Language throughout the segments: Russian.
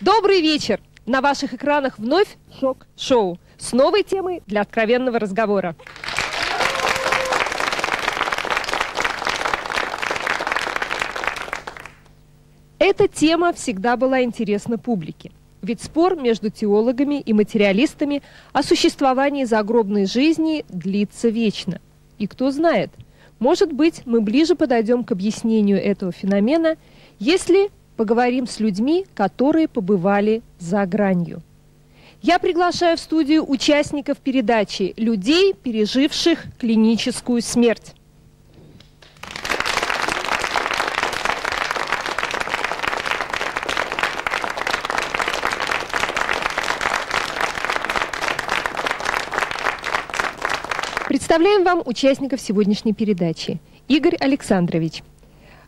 Добрый вечер! На ваших экранах вновь шок-шоу с новой темой для откровенного разговора. Эта тема всегда была интересна публике. Ведь спор между теологами и материалистами о существовании загробной жизни длится вечно. И кто знает, может быть, мы ближе подойдем к объяснению этого феномена, если поговорим с людьми, которые побывали за гранью. Я приглашаю в студию участников передачи «Людей, переживших клиническую смерть». Представляем вам участников сегодняшней передачи. Игорь Александрович.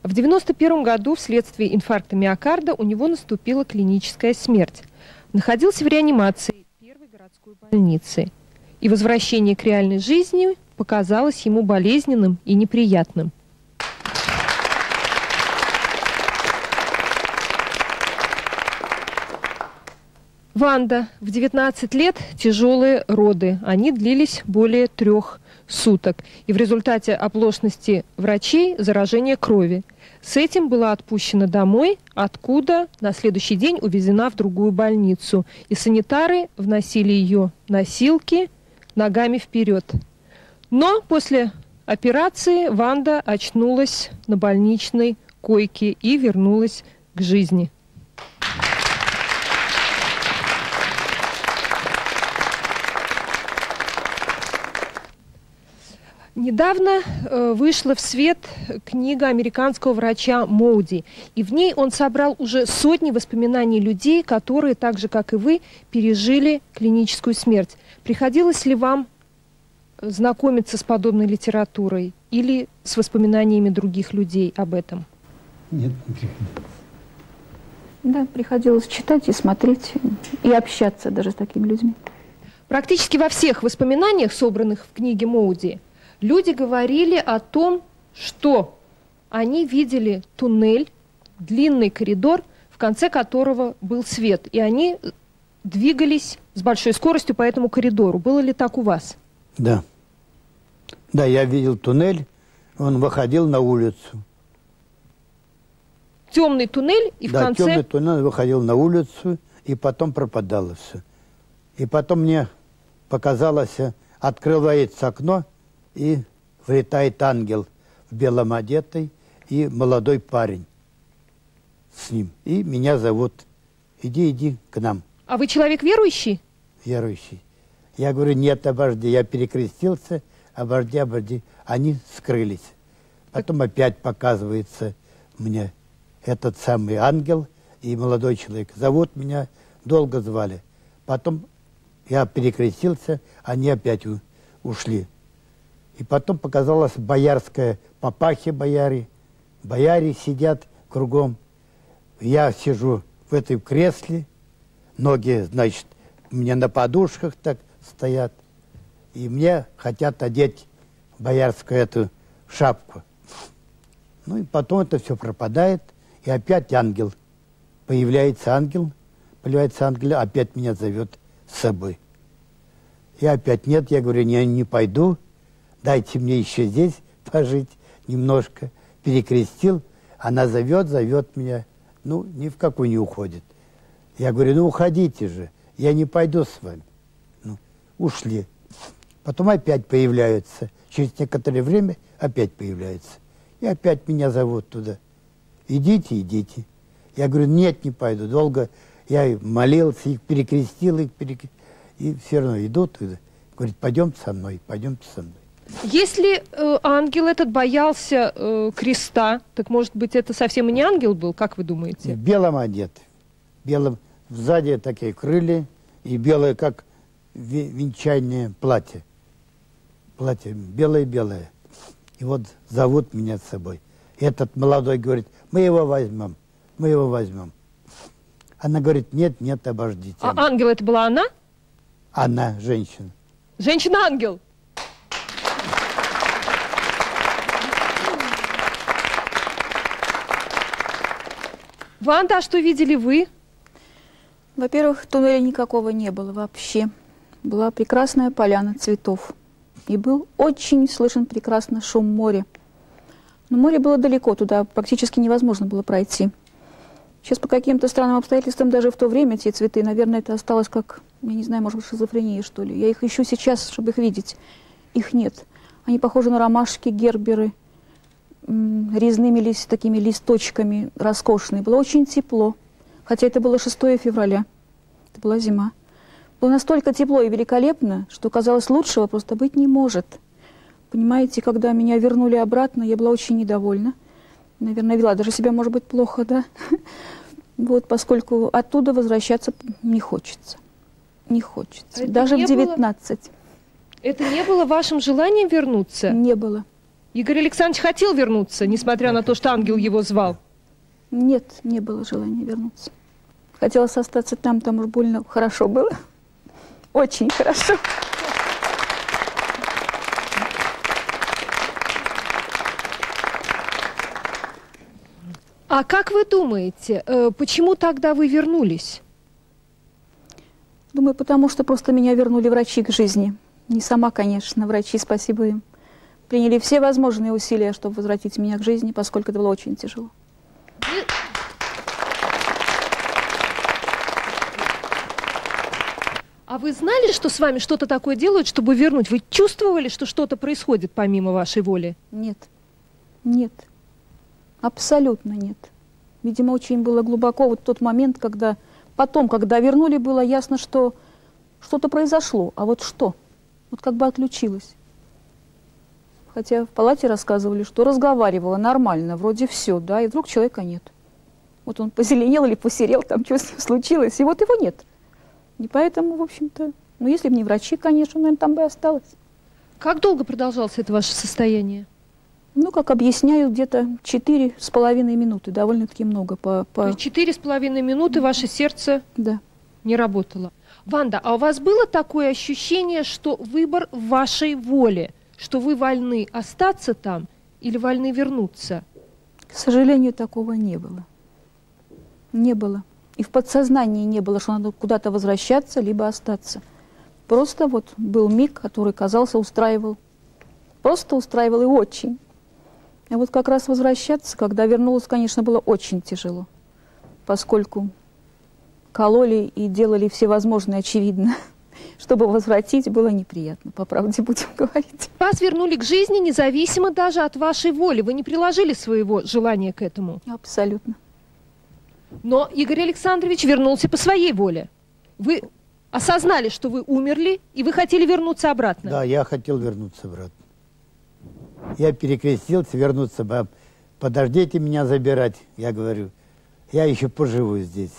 В 1991 году вследствие инфаркта миокарда у него наступила клиническая смерть. Находился в реанимации первой городской больницы. И возвращение к реальной жизни показалось ему болезненным и неприятным. Ванда. В 19 лет тяжелые роды. Они длились более трех суток. И в результате оплошности врачей заражение крови. С этим была отпущена домой, откуда на следующий день увезена в другую больницу. И санитары вносили ее носилки ногами вперед. Но после операции Ванда очнулась на больничной койке и вернулась к жизни. Недавно э, вышла в свет книга американского врача Моуди, и в ней он собрал уже сотни воспоминаний людей, которые, так же как и вы, пережили клиническую смерть. Приходилось ли вам знакомиться с подобной литературой или с воспоминаниями других людей об этом? Нет, не приходилось. Да, приходилось читать и смотреть, и общаться даже с такими людьми. Практически во всех воспоминаниях, собранных в книге Моуди, люди говорили о том, что они видели туннель, длинный коридор, в конце которого был свет, и они двигались с большой скоростью по этому коридору. Было ли так у вас? Да. Да, я видел туннель, он выходил на улицу. Темный туннель, и да, в конце... темный туннель выходил на улицу, и потом пропадало все. И потом мне показалось, открывается окно, и влетает ангел в белом одетый и молодой парень с ним. И меня зовут. Иди, иди к нам. А вы человек верующий? Верующий. Я говорю, нет, обожди. Я перекрестился, обожди, обожди. Они скрылись. Потом опять показывается мне этот самый ангел и молодой человек. Зовут меня, долго звали. Потом я перекрестился, они опять ушли. И потом показалась боярская папахи бояре. Бояре сидят кругом. Я сижу в этой кресле. Ноги, значит, у меня на подушках так стоят. И мне хотят одеть боярскую эту шапку. Ну и потом это все пропадает. И опять ангел. Появляется ангел. Появляется ангел, опять меня зовет с собой. И опять нет, я говорю, не, не пойду дайте мне еще здесь пожить немножко. Перекрестил, она зовет, зовет меня. Ну, ни в какую не уходит. Я говорю, ну уходите же, я не пойду с вами. Ну, ушли. Потом опять появляются. Через некоторое время опять появляются. И опять меня зовут туда. Идите, идите. Я говорю, нет, не пойду. Долго я молился, их перекрестил, их перек... и все равно идут. Говорит, пойдемте со мной, пойдемте со мной. Если э, ангел этот боялся э, креста, так может быть это совсем и не ангел был, как вы думаете? В белом одет. Белым сзади такие крылья и белое, как венчальное платье. Платье белое-белое. И вот зовут меня с собой. Этот молодой говорит, мы его возьмем, мы его возьмем. Она говорит, нет, нет, обождите. А ангел это была она? Она, женщина. Женщина-ангел. Ванда, а что видели вы? Во-первых, туннеля никакого не было вообще. Была прекрасная поляна цветов. И был очень слышен прекрасно шум моря. Но море было далеко, туда практически невозможно было пройти. Сейчас по каким-то странным обстоятельствам даже в то время те цветы, наверное, это осталось как, я не знаю, может быть, шизофрения, что ли. Я их ищу сейчас, чтобы их видеть. Их нет. Они похожи на ромашки, герберы, резными лист, такими листочками, роскошные. Было очень тепло, хотя это было 6 февраля. Это была зима. Было настолько тепло и великолепно, что казалось, лучшего просто быть не может. Понимаете, когда меня вернули обратно, я была очень недовольна. Наверное, вела даже себя, может быть, плохо, да? Вот, поскольку оттуда возвращаться не хочется. Не хочется. Это даже в 19. было- Это не было вашим желанием вернуться? Не было. Игорь Александрович хотел вернуться, несмотря на то, что ангел его звал. Нет, не было желания вернуться. Хотелось остаться там, там уж больно хорошо было. Очень хорошо. А как вы думаете, э, почему тогда вы вернулись? Думаю, потому что просто меня вернули врачи к жизни. Не сама, конечно, врачи, спасибо им. Приняли все возможные усилия, чтобы возвратить меня к жизни, поскольку это было очень тяжело. А вы знали, что с вами что-то такое делают, чтобы вернуть? Вы чувствовали, что что-то происходит помимо вашей воли? Нет. Нет. Абсолютно нет. Видимо, очень было глубоко вот тот момент, когда потом, когда вернули, было ясно, что что-то произошло. А вот что? Вот как бы отключилось. Хотя в палате рассказывали, что разговаривала нормально, вроде все, да, и вдруг человека нет. Вот он позеленел или посерел, там что с ним случилось, и вот его нет. И поэтому, в общем-то, ну, если бы не врачи, конечно, наверное, там бы и осталось. Как долго продолжалось это ваше состояние? Ну, как объясняют, где-то четыре с половиной минуты, довольно-таки много. По, по... четыре с половиной минуты ваше сердце Да. не работало. Ванда, а у вас было такое ощущение, что выбор в вашей воле, что вы вольны остаться там или вольны вернуться? К сожалению, такого не было. Не было. И в подсознании не было, что надо куда-то возвращаться, либо остаться. Просто вот был миг, который, казался, устраивал. Просто устраивал и очень. А вот как раз возвращаться, когда вернулась, конечно, было очень тяжело, поскольку кололи и делали все возможное, очевидно. Чтобы возвратить, было неприятно, по правде будем говорить. Вас вернули к жизни независимо даже от вашей воли. Вы не приложили своего желания к этому. Абсолютно. Но Игорь Александрович вернулся по своей воле. Вы осознали, что вы умерли, и вы хотели вернуться обратно. Да, я хотел вернуться обратно. Я перекрестился, вернуться. Подождите меня забирать. Я говорю, я еще поживу здесь.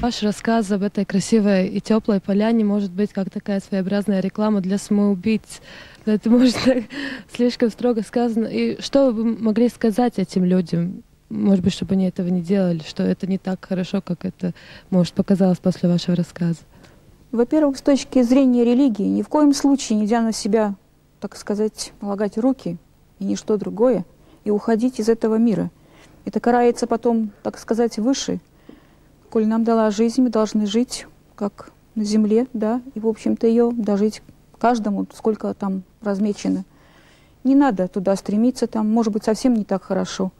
Ваш рассказ об этой красивой и теплой поляне может быть как такая своеобразная реклама для самоубийц. Это может слишком строго сказано. И что вы могли сказать этим людям? Может быть, чтобы они этого не делали, что это не так хорошо, как это, может, показалось после вашего рассказа. Во-первых, с точки зрения религии, ни в коем случае нельзя на себя, так сказать, полагать руки и ничто другое, и уходить из этого мира. Это карается потом, так сказать, выше. Коль нам дала жизнь, мы должны жить как на земле, да, и, в общем-то, ее дожить каждому, сколько там размечено. Не надо туда стремиться, там, может быть, совсем не так хорошо.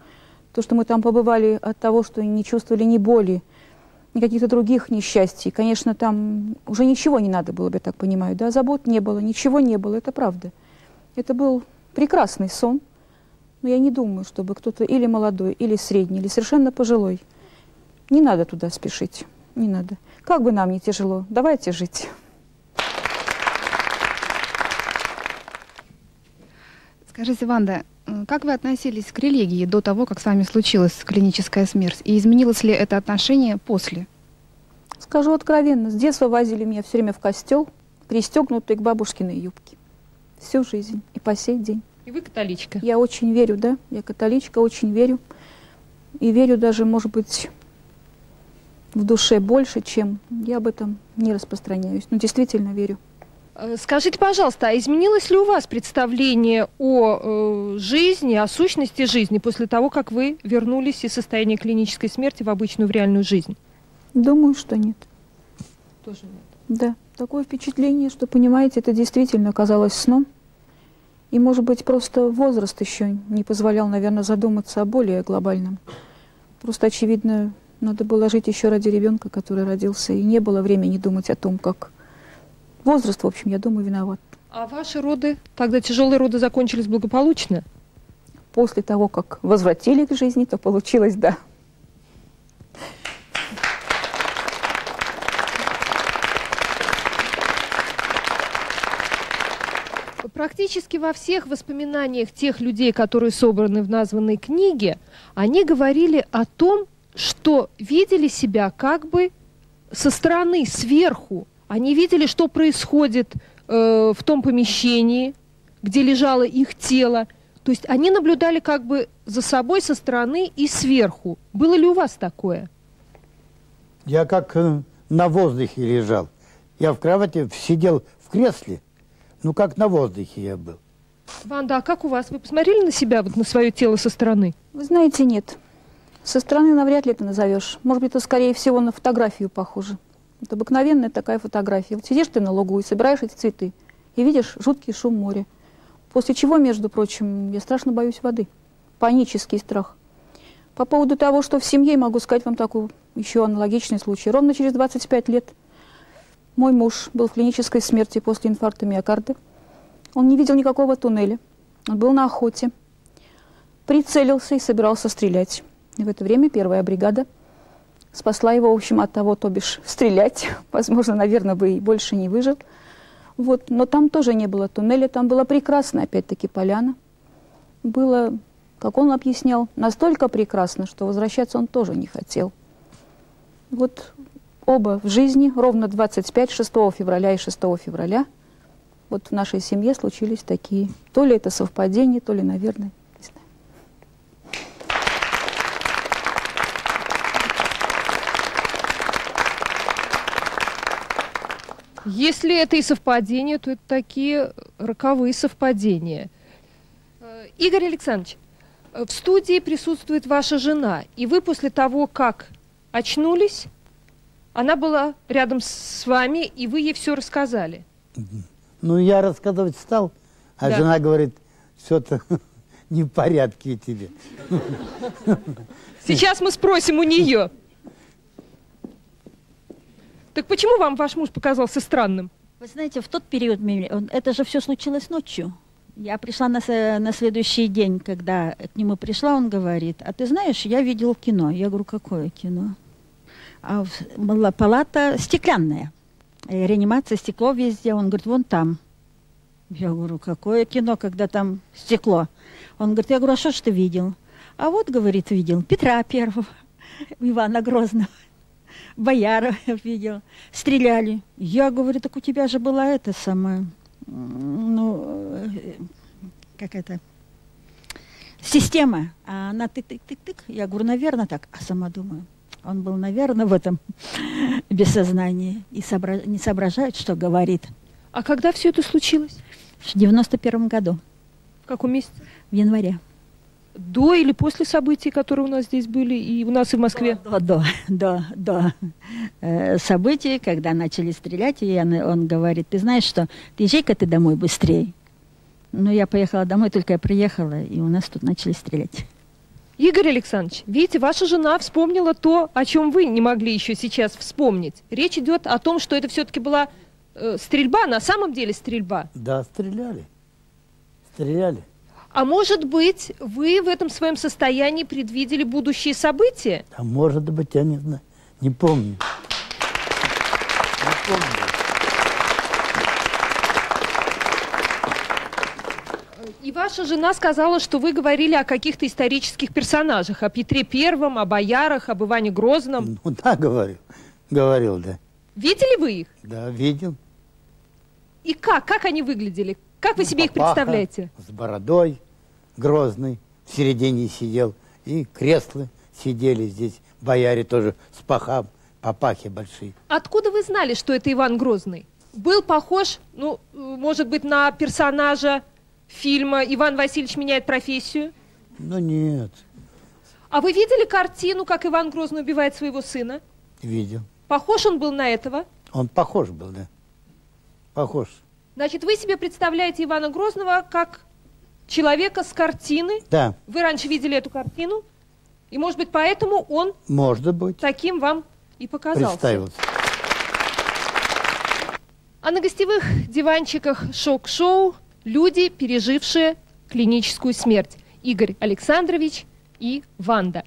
То, что мы там побывали от того, что не чувствовали ни боли, ни каких-то других несчастий. Конечно, там уже ничего не надо было, я так понимаю, да, забот не было, ничего не было, это правда. Это был прекрасный сон, но я не думаю, чтобы кто-то или молодой, или средний, или совершенно пожилой. Не надо туда спешить, не надо. Как бы нам не тяжело, давайте жить. Скажите, Ванда, как вы относились к религии до того, как с вами случилась клиническая смерть? И изменилось ли это отношение после? Скажу откровенно, с детства возили меня все время в костел, пристегнутой к бабушкиной юбке. Всю жизнь и по сей день. И вы католичка. Я очень верю, да, я католичка, очень верю. И верю даже, может быть, в душе больше, чем я об этом не распространяюсь. Но действительно верю. Э, Скажите, пожалуйста, а изменилось ли у вас представление о э, жизни, о сущности жизни после того, как вы вернулись из состояния клинической смерти в обычную, в реальную жизнь? Думаю, что нет. Тоже нет. Да, такое впечатление, что, понимаете, это действительно оказалось сном. И, может быть, просто возраст еще не позволял, наверное, задуматься о более глобальном. Просто, очевидно, надо было жить еще ради ребенка, который родился, и не было времени думать о том, как... Возраст, в общем, я думаю, виноват. А ваши роды, тогда тяжелые роды закончились благополучно? После того, как возвратили к жизни, то получилось, да. Практически во всех воспоминаниях тех людей, которые собраны в названной книге, они говорили о том, что видели себя как бы со стороны, сверху. Они видели, что происходит э, в том помещении, где лежало их тело. То есть они наблюдали как бы за собой со стороны и сверху. Было ли у вас такое? Я как э, на воздухе лежал. Я в кровати сидел в кресле, ну как на воздухе я был. Ванда, а как у вас? Вы посмотрели на себя, вот на свое тело со стороны? Вы знаете, нет. Со стороны навряд ли это назовешь. Может быть, это, скорее всего, на фотографию похоже. Это обыкновенная такая фотография. Вот сидишь ты на лугу и собираешь эти цветы, и видишь жуткий шум моря. После чего, между прочим, я страшно боюсь воды. Панический страх. По поводу того, что в семье, могу сказать вам такой еще аналогичный случай. Ровно через 25 лет мой муж был в клинической смерти после инфаркта миокарда. Он не видел никакого туннеля. Он был на охоте. Прицелился и собирался стрелять. И в это время первая бригада спасла его, в общем, от того, то бишь, стрелять. Возможно, наверное, бы и больше не выжил. Вот. Но там тоже не было туннеля, там была прекрасная, опять-таки, поляна. Было, как он объяснял, настолько прекрасно, что возвращаться он тоже не хотел. Вот оба в жизни, ровно 25, 6 февраля и 6 февраля, вот в нашей семье случились такие. То ли это совпадение, то ли, наверное, Если это и совпадение, то это такие роковые совпадения. Э, Игорь Александрович, э, в студии присутствует ваша жена, и вы после того, как очнулись, она была рядом с вами, и вы ей все рассказали. Ну, я рассказывать стал, а Да. жена говорит, все-то не в порядке тебе. Сейчас мы спросим у нее. Так почему вам ваш муж показался странным? Вы знаете, в тот период, это же все случилось ночью. Я пришла на, на следующий день, когда к нему пришла, он говорит, а ты знаешь, я видел кино. Я говорю, какое кино? А была палата стеклянная, э, реанимация, стекло везде. Он говорит, вон там. Я говорю, какое кино, когда там стекло? Он говорит, я говорю, а что ж ты видел? А вот, говорит, видел Петра Первого, Ивана Грозного. Бояров видел, стреляли. Я говорю, так у тебя же была это самая, ну, э, как это, система. А она тык-тык-тык-тык. Я говорю, наверное, так. А сама думаю, он был, наверное, в этом бессознании и сообра- не соображает, что говорит. А когда все это случилось? В 91 году, В каком месяце? в январе. До или после событий, которые у нас здесь были, и у нас и в Москве? До, до, до, до э, событий, когда начали стрелять, и он, он говорит, ты знаешь что, ты езжай-ка ты домой быстрее. Ну, я поехала домой, только я приехала, и у нас тут начали стрелять. Игорь Александрович, видите, ваша жена вспомнила то, о чем вы не могли еще сейчас вспомнить. Речь идет о том, что это все-таки была э, стрельба, на самом деле стрельба. Да, стреляли. Стреляли. А может быть, вы в этом своем состоянии предвидели будущие события? А может быть, я не знаю. Не помню. Не помню. И ваша жена сказала, что вы говорили о каких-то исторических персонажах, о Петре Первом, о боярах, об Иване Грозном. Ну да, говорил. Говорил, да. Видели вы их? Да, видел. И как? Как они выглядели? Как вы себе их представляете? С бородой грозный, в середине сидел. И кресла сидели здесь, бояре тоже с пахам, папахи большие. Откуда вы знали, что это Иван Грозный? Был похож, ну, может быть, на персонажа фильма «Иван Васильевич меняет профессию»? Ну нет, А вы видели картину, как Иван Грозный убивает своего сына? видел. Похож он был на этого? Он похож был, да? Похож. Значит, вы себе представляете Ивана Грозного как человека с картины. Да, Вы раньше видели эту картину, и, может быть, поэтому он может быть, таким вам и показался. представился. А на гостевых диванчиках шок-шоу люди, пережившие клиническую смерть. Игорь Александрович и Ванда.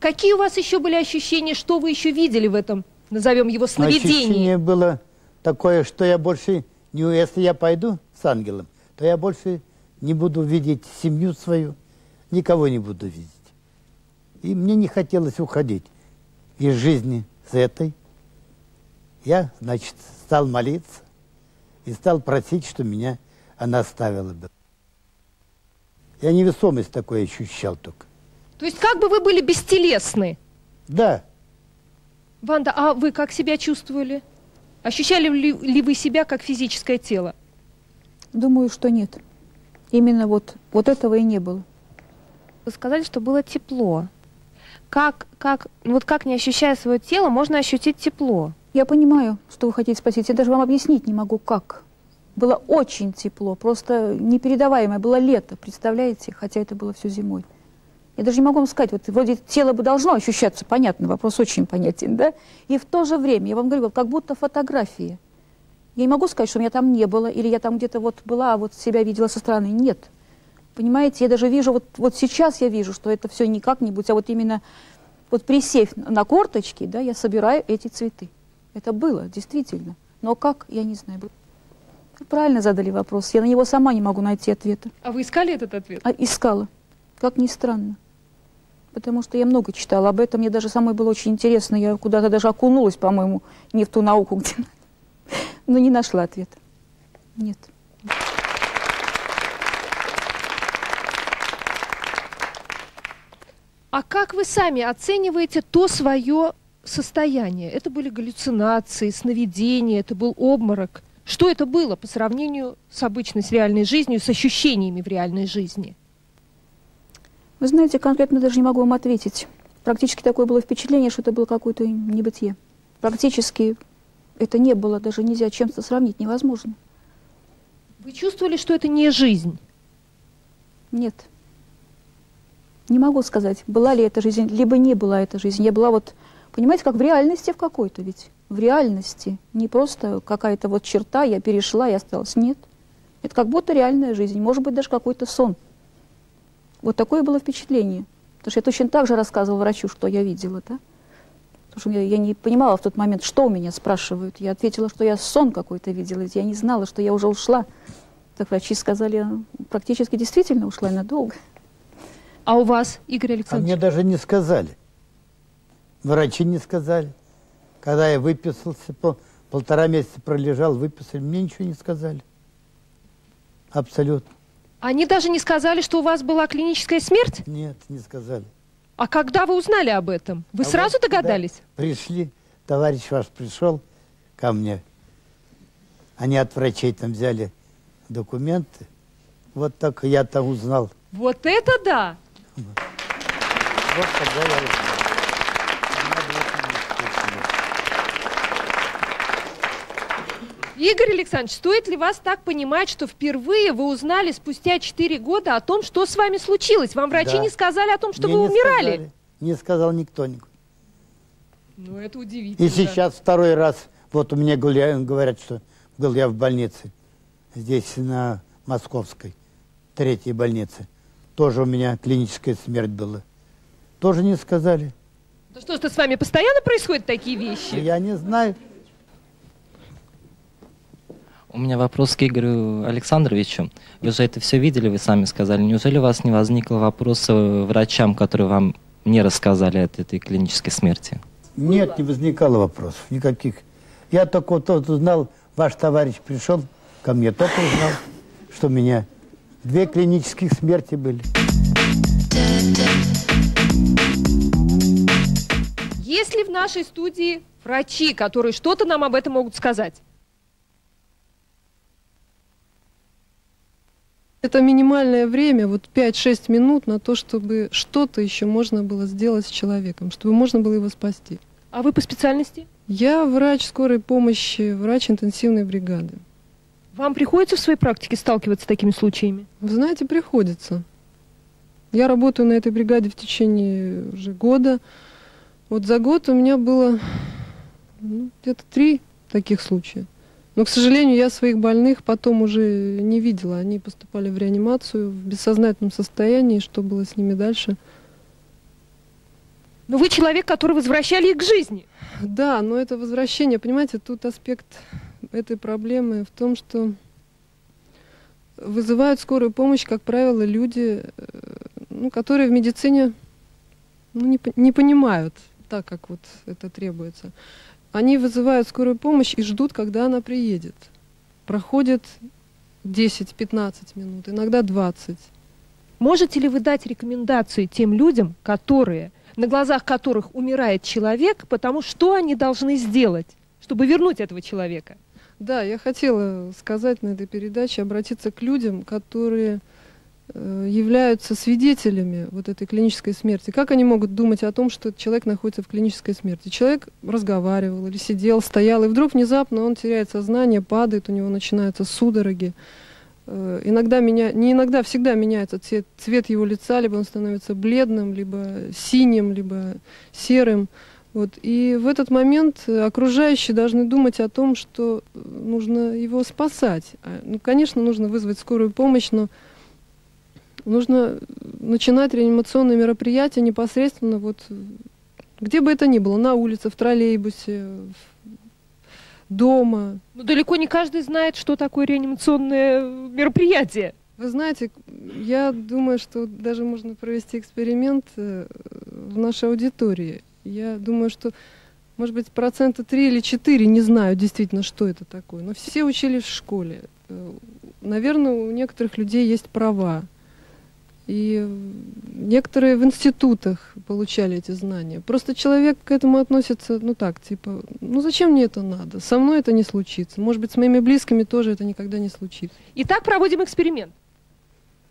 Какие у вас еще были ощущения, что вы еще видели в этом, назовем его, сновидении? Ощущение было такое, что я больше, не, если я пойду с ангелом, то я больше не буду видеть семью свою, никого не буду видеть. И мне не хотелось уходить из жизни с этой. Я, значит, стал молиться и стал просить, что меня она оставила бы. Я невесомость такой ощущал только. То есть как бы вы были бестелесны? Да, Ванда, а вы как себя чувствовали? Ощущали ли, ли вы себя как физическое тело? Думаю, что нет. Именно вот, вот этого и не было. Вы сказали, что было тепло. Как, как, вот как не ощущая свое тело, можно ощутить тепло? Я понимаю, что вы хотите спросить. Я даже вам объяснить не могу, как. Было очень тепло, просто непередаваемое. Было лето, представляете? Хотя это было все зимой. Я даже не могу вам сказать, вот вроде тело бы должно ощущаться, понятно, вопрос очень понятен, да? И в то же время, я вам говорю, как будто фотография. Я не могу сказать, что меня там не было, или я там где-то вот была, а вот себя видела со стороны. Нет. Понимаете, я даже вижу, вот, вот сейчас я вижу, что это все не как-нибудь, а вот именно вот присев на корточки, да, я собираю эти цветы. Это было, действительно. Но как, я не знаю. Вы правильно задали вопрос. Я на него сама не могу найти ответа. А вы искали этот ответ? А искала. Как ни странно. Потому что я много читала об этом. Мне даже самой было очень интересно. Я куда-то даже окунулась, по-моему, не в ту науку, где надо. Но не нашла ответа. Нет. А как вы сами оцениваете то свое состояние? Это были галлюцинации, сновидения, это был обморок. Что это было по сравнению с обычной, с реальной жизнью, с ощущениями в реальной жизни? Вы знаете, конкретно даже не могу вам ответить. Практически такое было впечатление, что это было какое-то небытие. Практически это не было, даже нельзя чем-то сравнить, невозможно. Вы чувствовали, что это не жизнь? Нет. Не могу сказать, была ли эта жизнь, либо не была эта жизнь. Я была вот, понимаете, как в реальности в какой-то ведь. В реальности. Не просто какая-то вот черта, я перешла и осталась. Нет. Это как будто реальная жизнь. Может быть, даже какой-то сон. Вот такое было впечатление. Потому что я точно так же рассказывала врачу, что я видела, да? Потому что я, я не понимала в тот момент, что у меня спрашивают. Я ответила, что я сон какой-то видела. Я не знала, что я уже ушла. Так врачи сказали, я практически действительно ушла и надолго. А у вас, Игорь А Александрович? мне даже не сказали. Врачи не сказали. Когда я выписался, пол- полтора месяца пролежал, выписали, мне ничего не сказали. Абсолютно. Они даже не сказали, что у вас была клиническая смерть? Нет, не сказали. А когда вы узнали об этом? Вы А сразу вот, да, догадались? пришли, товарищ ваш пришел ко мне. Они от врачей там взяли документы. Вот так я там узнал. Вот это да! Вот тогда я узнал. Надо это не Игорь Александрович, стоит ли вас так понимать, что впервые вы узнали спустя 4 года о том, что с вами случилось? Вам врачи Да. не сказали о том, что Мне вы не умирали? сказали. Не сказал никто. никто. Ну, это удивительно. И сейчас второй раз, вот у меня говорят, что был я в больнице, здесь на Московской, третьей больнице. Тоже у меня клиническая смерть была. Тоже не сказали. Да что, что с вами постоянно происходят такие вещи? Я не знаю. У меня вопрос к Игорю Александровичу. Вы же это все видели, вы сами сказали. Неужели у вас не возникло вопроса врачам, которые вам мне рассказали от этой клинической смерти? Нет, не возникало вопросов никаких. Я только вот узнал, ваш товарищ пришел ко мне, только узнал, что у меня две клинических смерти были. Есть ли в нашей студии врачи, которые что-то нам об этом могут сказать? Это минимальное время, вот 5-6 минут на то, чтобы что-то еще можно было сделать с человеком, чтобы можно было его спасти. А вы по специальности? Я врач скорой помощи, врач интенсивной бригады. Вам приходится в своей практике сталкиваться с такими случаями? Вы знаете, приходится. Я работаю на этой бригаде в течение уже года. Вот за год у меня было ну, где-то три таких случая. Но, к сожалению, я своих больных потом уже не видела. Они поступали в реанимацию в бессознательном состоянии. Что было с ними дальше? Но вы человек, который возвращали их к жизни. Да, но это возвращение, понимаете, тут аспект этой проблемы в том, что вызывают скорую помощь, как правило, люди, э, ну, которые в медицине ну, не, не понимают так, как вот это требуется. Они вызывают скорую помощь и ждут, когда она приедет. Проходит 10-15 минут, иногда 20. Можете ли вы дать рекомендации тем людям, которые, на глазах которых умирает человек, потому что они должны сделать, чтобы вернуть этого человека? Да, я хотела сказать на этой передаче, обратиться к людям, которые являются свидетелями вот этой клинической смерти. Как они могут думать о том, что человек находится в клинической смерти? Человек разговаривал или сидел, стоял, и вдруг внезапно он теряет сознание, падает, у него начинаются судороги. Э, иногда меня, не иногда, всегда меняется цвет, цвет его лица, либо он становится бледным, либо синим, либо серым. Вот. И в этот момент окружающие должны думать о том, что нужно его спасать. А, ну, конечно, нужно вызвать скорую помощь, но нужно начинать реанимационные мероприятия непосредственно вот где бы это ни было, на улице, в троллейбусе, дома. Но далеко не каждый знает, что такое реанимационное мероприятие. Вы знаете, я думаю, что даже можно провести эксперимент э, в нашей аудитории. Я думаю, что, может быть, процента 3 или 4, не знаю действительно, что это такое. Но все учились в школе. Э, наверное, у некоторых людей есть права. И некоторые в институтах получали эти знания. Просто человек к этому относится, ну так, типа, ну зачем мне это надо? Со мной это не случится. Может быть, с моими близкими тоже это никогда не случится. Итак, проводим эксперимент.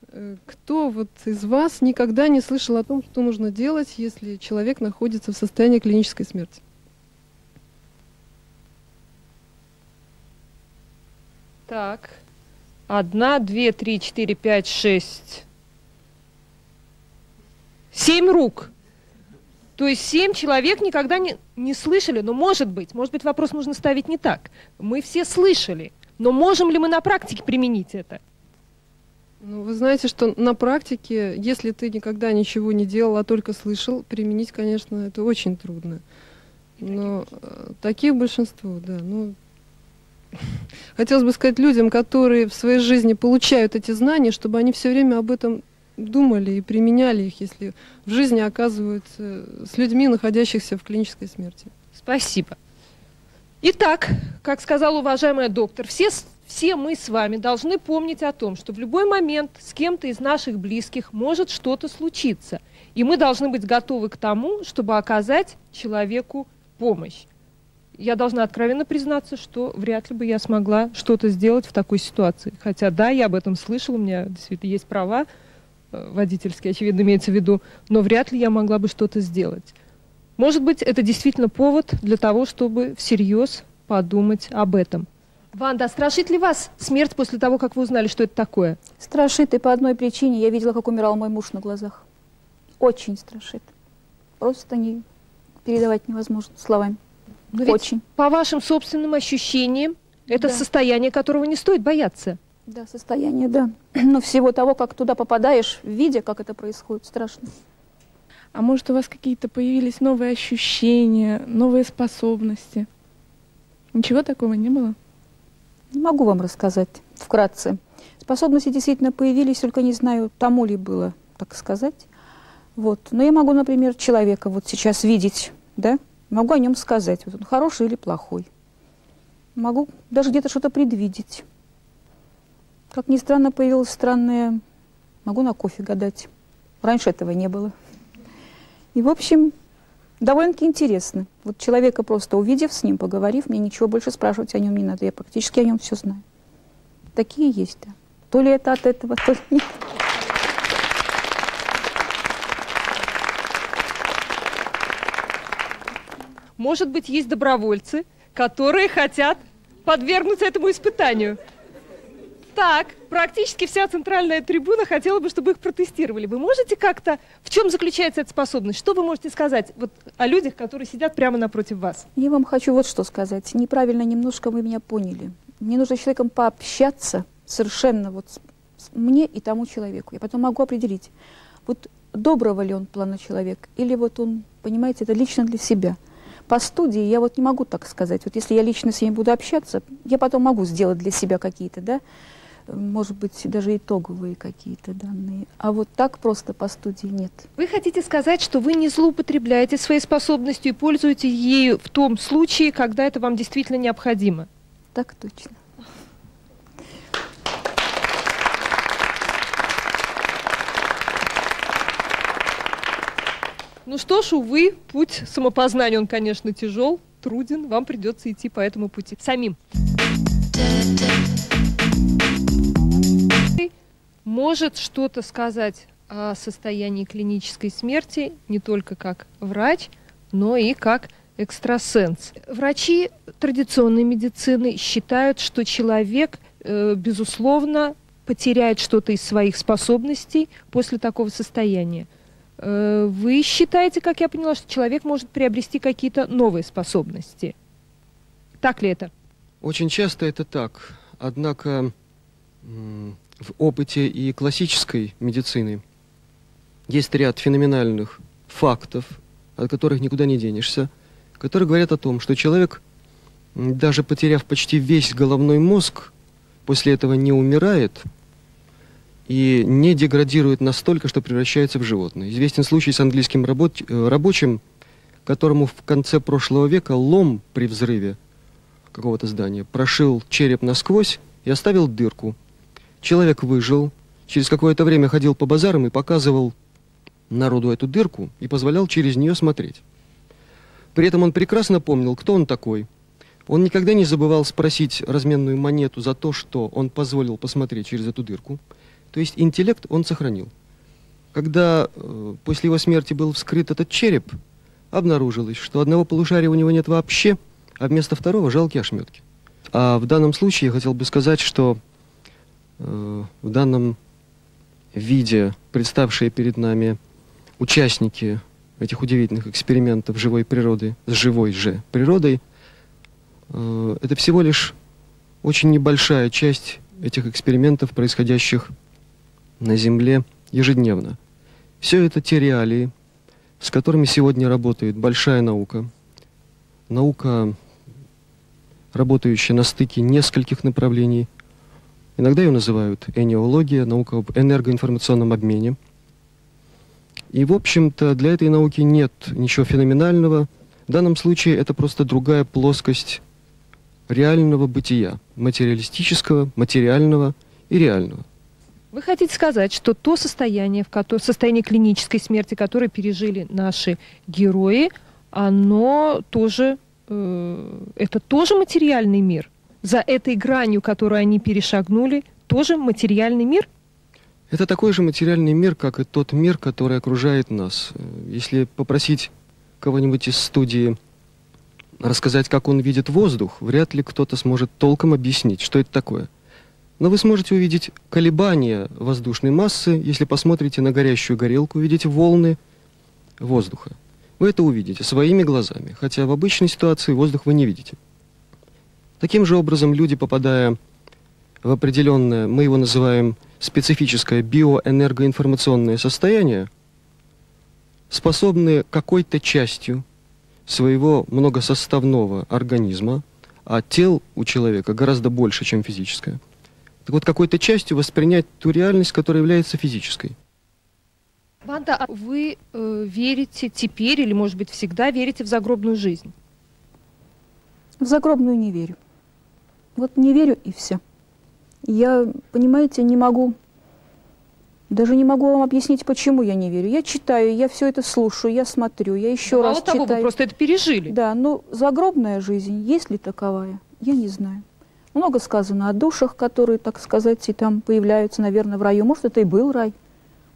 Э, кто вот из вас никогда не слышал о том, что нужно делать, если человек находится в состоянии клинической смерти? Так. Одна, две, три, четыре, пять, шесть. Семь рук. То есть семь человек никогда не, не слышали, но может быть, может быть вопрос нужно ставить не так. Мы все слышали, но можем ли мы на практике применить это? Ну, вы знаете, что на практике, если ты никогда ничего не делал, а только слышал, применить, конечно, это очень трудно. Но э, таких большинство, да. Ну, хотелось бы сказать людям, которые в своей жизни получают эти знания, чтобы они все время об этом думали и применяли их, если в жизни оказываются с людьми, находящихся в клинической смерти. Спасибо. Итак, как сказал уважаемая доктор, все все мы с вами должны помнить о том, что в любой момент с кем-то из наших близких может что-то случиться. И мы должны быть готовы к тому, чтобы оказать человеку помощь. Я должна откровенно признаться, что вряд ли бы я смогла что-то сделать в такой ситуации. Хотя, да, я об этом слышала, у меня действительно есть права э, водительские, очевидно, имеется в виду, но вряд ли я могла бы что-то сделать. Может быть, это действительно повод для того, чтобы всерьез подумать об этом. Ванда, а страшит ли вас смерть после того, как вы узнали, что это такое? Страшит, и по одной причине. Я видела, как умирал мой муж на глазах. Очень страшит. Просто не передавать невозможно словами. Но Очень. По вашим собственным ощущениям, это да. состояние, которого не стоит бояться. Да, состояние, да. Но всего того, как туда попадаешь, видя, как это происходит, страшно. А может, у вас какие-то появились новые ощущения, новые способности? Ничего такого не было? Не могу вам рассказать вкратце. Способности действительно появились, только не знаю, тому ли было, так сказать. Вот. Но я могу, например, человека вот сейчас видеть, да, могу о нем сказать, вот он хороший или плохой. Могу даже где-то что-то предвидеть. Как ни странно, появилось странное, могу на кофе гадать. Раньше этого не было. И, в общем, довольно-таки интересно. Вот человека просто увидев, с ним поговорив, мне ничего больше спрашивать о нем не надо. Я практически о нем все знаю. Такие есть, да. То ли это от этого, то ли нет. Может быть, есть добровольцы, которые хотят подвергнуться этому испытанию. Так, практически вся центральная трибуна хотела бы, чтобы их протестировали. Вы можете как-то... В чем заключается эта способность? Что вы можете сказать вот, о людях, которые сидят прямо напротив вас? Я вам хочу вот что сказать. Неправильно немножко вы меня поняли. Мне нужно с человеком пообщаться совершенно вот мне и тому человеку. Я потом могу определить, вот доброго ли он плана человек, или вот он, понимаете, это лично для себя – по студии я вот не могу так сказать. Вот если я лично с ними буду общаться, я потом могу сделать для себя какие-то, да, может быть, даже итоговые какие-то данные. А вот так просто по студии нет. Вы хотите сказать, что вы не злоупотребляете своей способностью и пользуетесь ею в том случае, когда это вам действительно необходимо? Так точно. Ну что ж, увы, путь самопознания, он, конечно, тяжел, труден, вам придется идти по этому пути самим. Может что-то сказать о состоянии клинической смерти не только как врач, но и как экстрасенс. Врачи традиционной медицины считают, что человек, э, безусловно, потеряет что-то из своих способностей после такого состояния. Э, вы считаете, как я поняла, что человек может приобрести какие-то новые способности? Так ли это? Очень часто это так. Однако в опыте и классической медицины есть ряд феноменальных фактов, от которых никуда не денешься, которые говорят о том, что человек, даже потеряв почти весь головной мозг, после этого не умирает – и не деградирует настолько, что превращается в животное. Известен случай с английским работ... Э, рабочим, которому в конце прошлого века лом при взрыве какого-то здания прошил череп насквозь и оставил дырку. Человек выжил, через какое-то время ходил по базарам и показывал народу эту дырку и позволял через нее смотреть. При этом он прекрасно помнил, кто он такой. Он никогда не забывал спросить разменную монету за то, что он позволил посмотреть через эту дырку – то есть интеллект он сохранил. Когда э, после его смерти был вскрыт этот череп, обнаружилось, что одного полушария у него нет вообще, а вместо второго жалкие ошметки. А в данном случае я хотел бы сказать, что в данном виде представшие перед нами участники этих удивительных экспериментов живой природы с живой же природой, э, это всего лишь очень небольшая часть этих экспериментов, происходящих на Земле ежедневно. Все это те реалии, с которыми сегодня работает большая наука. Наука, работающая на стыке нескольких направлений. Иногда ее называют энеология, наука об энергоинформационном обмене. И, в общем-то, для этой науки нет ничего феноменального. В данном случае это просто другая плоскость реального бытия, материалистического, материального и реального. Вы хотите сказать, что то состояние, в котором, состояние клинической смерти, которое пережили наши герои, оно тоже, э, это тоже материальный мир? За этой гранью, которую они перешагнули, тоже материальный мир? Это такой же материальный мир, как и тот мир, который окружает нас. Если попросить кого-нибудь из студии рассказать, как он видит воздух, вряд ли кто-то сможет толком объяснить, что это такое – но вы сможете увидеть колебания воздушной массы, если посмотрите на горящую горелку, увидите волны воздуха. Вы это увидите своими глазами, хотя в обычной ситуации воздух вы не видите. Таким же образом, люди, попадая в определенное, мы его называем специфическое биоэнергоинформационное состояние, способны какой-то частью своего многосоставного организма, а тел у человека гораздо больше, чем физическое – так вот какой-то частью воспринять ту реальность, которая является физической. Ванда, а вы э, верите теперь или, может быть, всегда верите в загробную жизнь? В загробную не верю. Вот не верю и все. Я, понимаете, не могу, даже не могу вам объяснить, почему я не верю. Я читаю, я все это слушаю, я смотрю, я еще Ну, раз мало того, читаю. вы просто это пережили. Да, но загробная жизнь, есть ли таковая, я не знаю. Много сказано о душах, которые, так сказать, и там появляются, наверное, в раю. Может, это и был рай.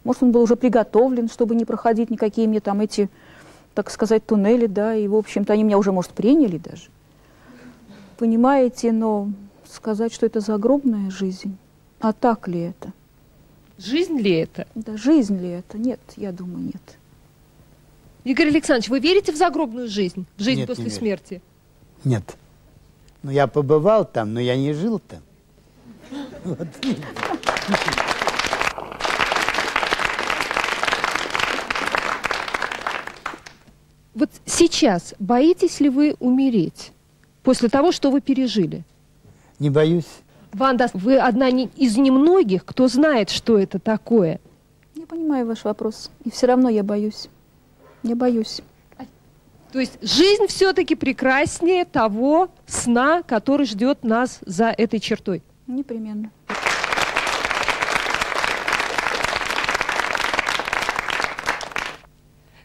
Может, он был уже приготовлен, чтобы не проходить никакие мне там эти, так сказать, туннели, да, и, в общем-то, они меня уже, может, приняли даже. Понимаете, но сказать, что это загробная жизнь, а так ли это? Жизнь ли это? Да, жизнь ли это? Нет, я думаю, нет. Игорь Александрович, вы верите в загробную жизнь? В жизнь Нет, не после верю. смерти? Нет. Ну, я побывал там, но я не жил там. Вот. Вот сейчас боитесь ли вы умереть после того, что вы пережили? Не боюсь. Ванда, вы одна из немногих, кто знает, что это такое. Я понимаю ваш вопрос, и все равно я боюсь. Я боюсь. То есть жизнь все-таки прекраснее того сна, который ждет нас за этой чертой. Непременно.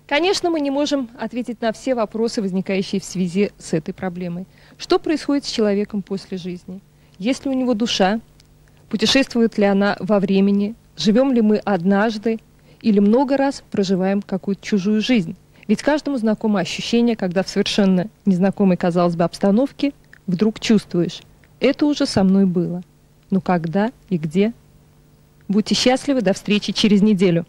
Конечно, мы не можем ответить на все вопросы, возникающие в связи с этой проблемой. Что происходит с человеком после жизни? Есть ли у него душа? Путешествует ли она во времени? Живем ли мы однажды или много раз проживаем какую-то чужую жизнь? Ведь каждому знакомо ощущение, когда в совершенно незнакомой, казалось бы, обстановке вдруг чувствуешь, это уже со мной было. Но когда и где? Будьте счастливы, до встречи через неделю.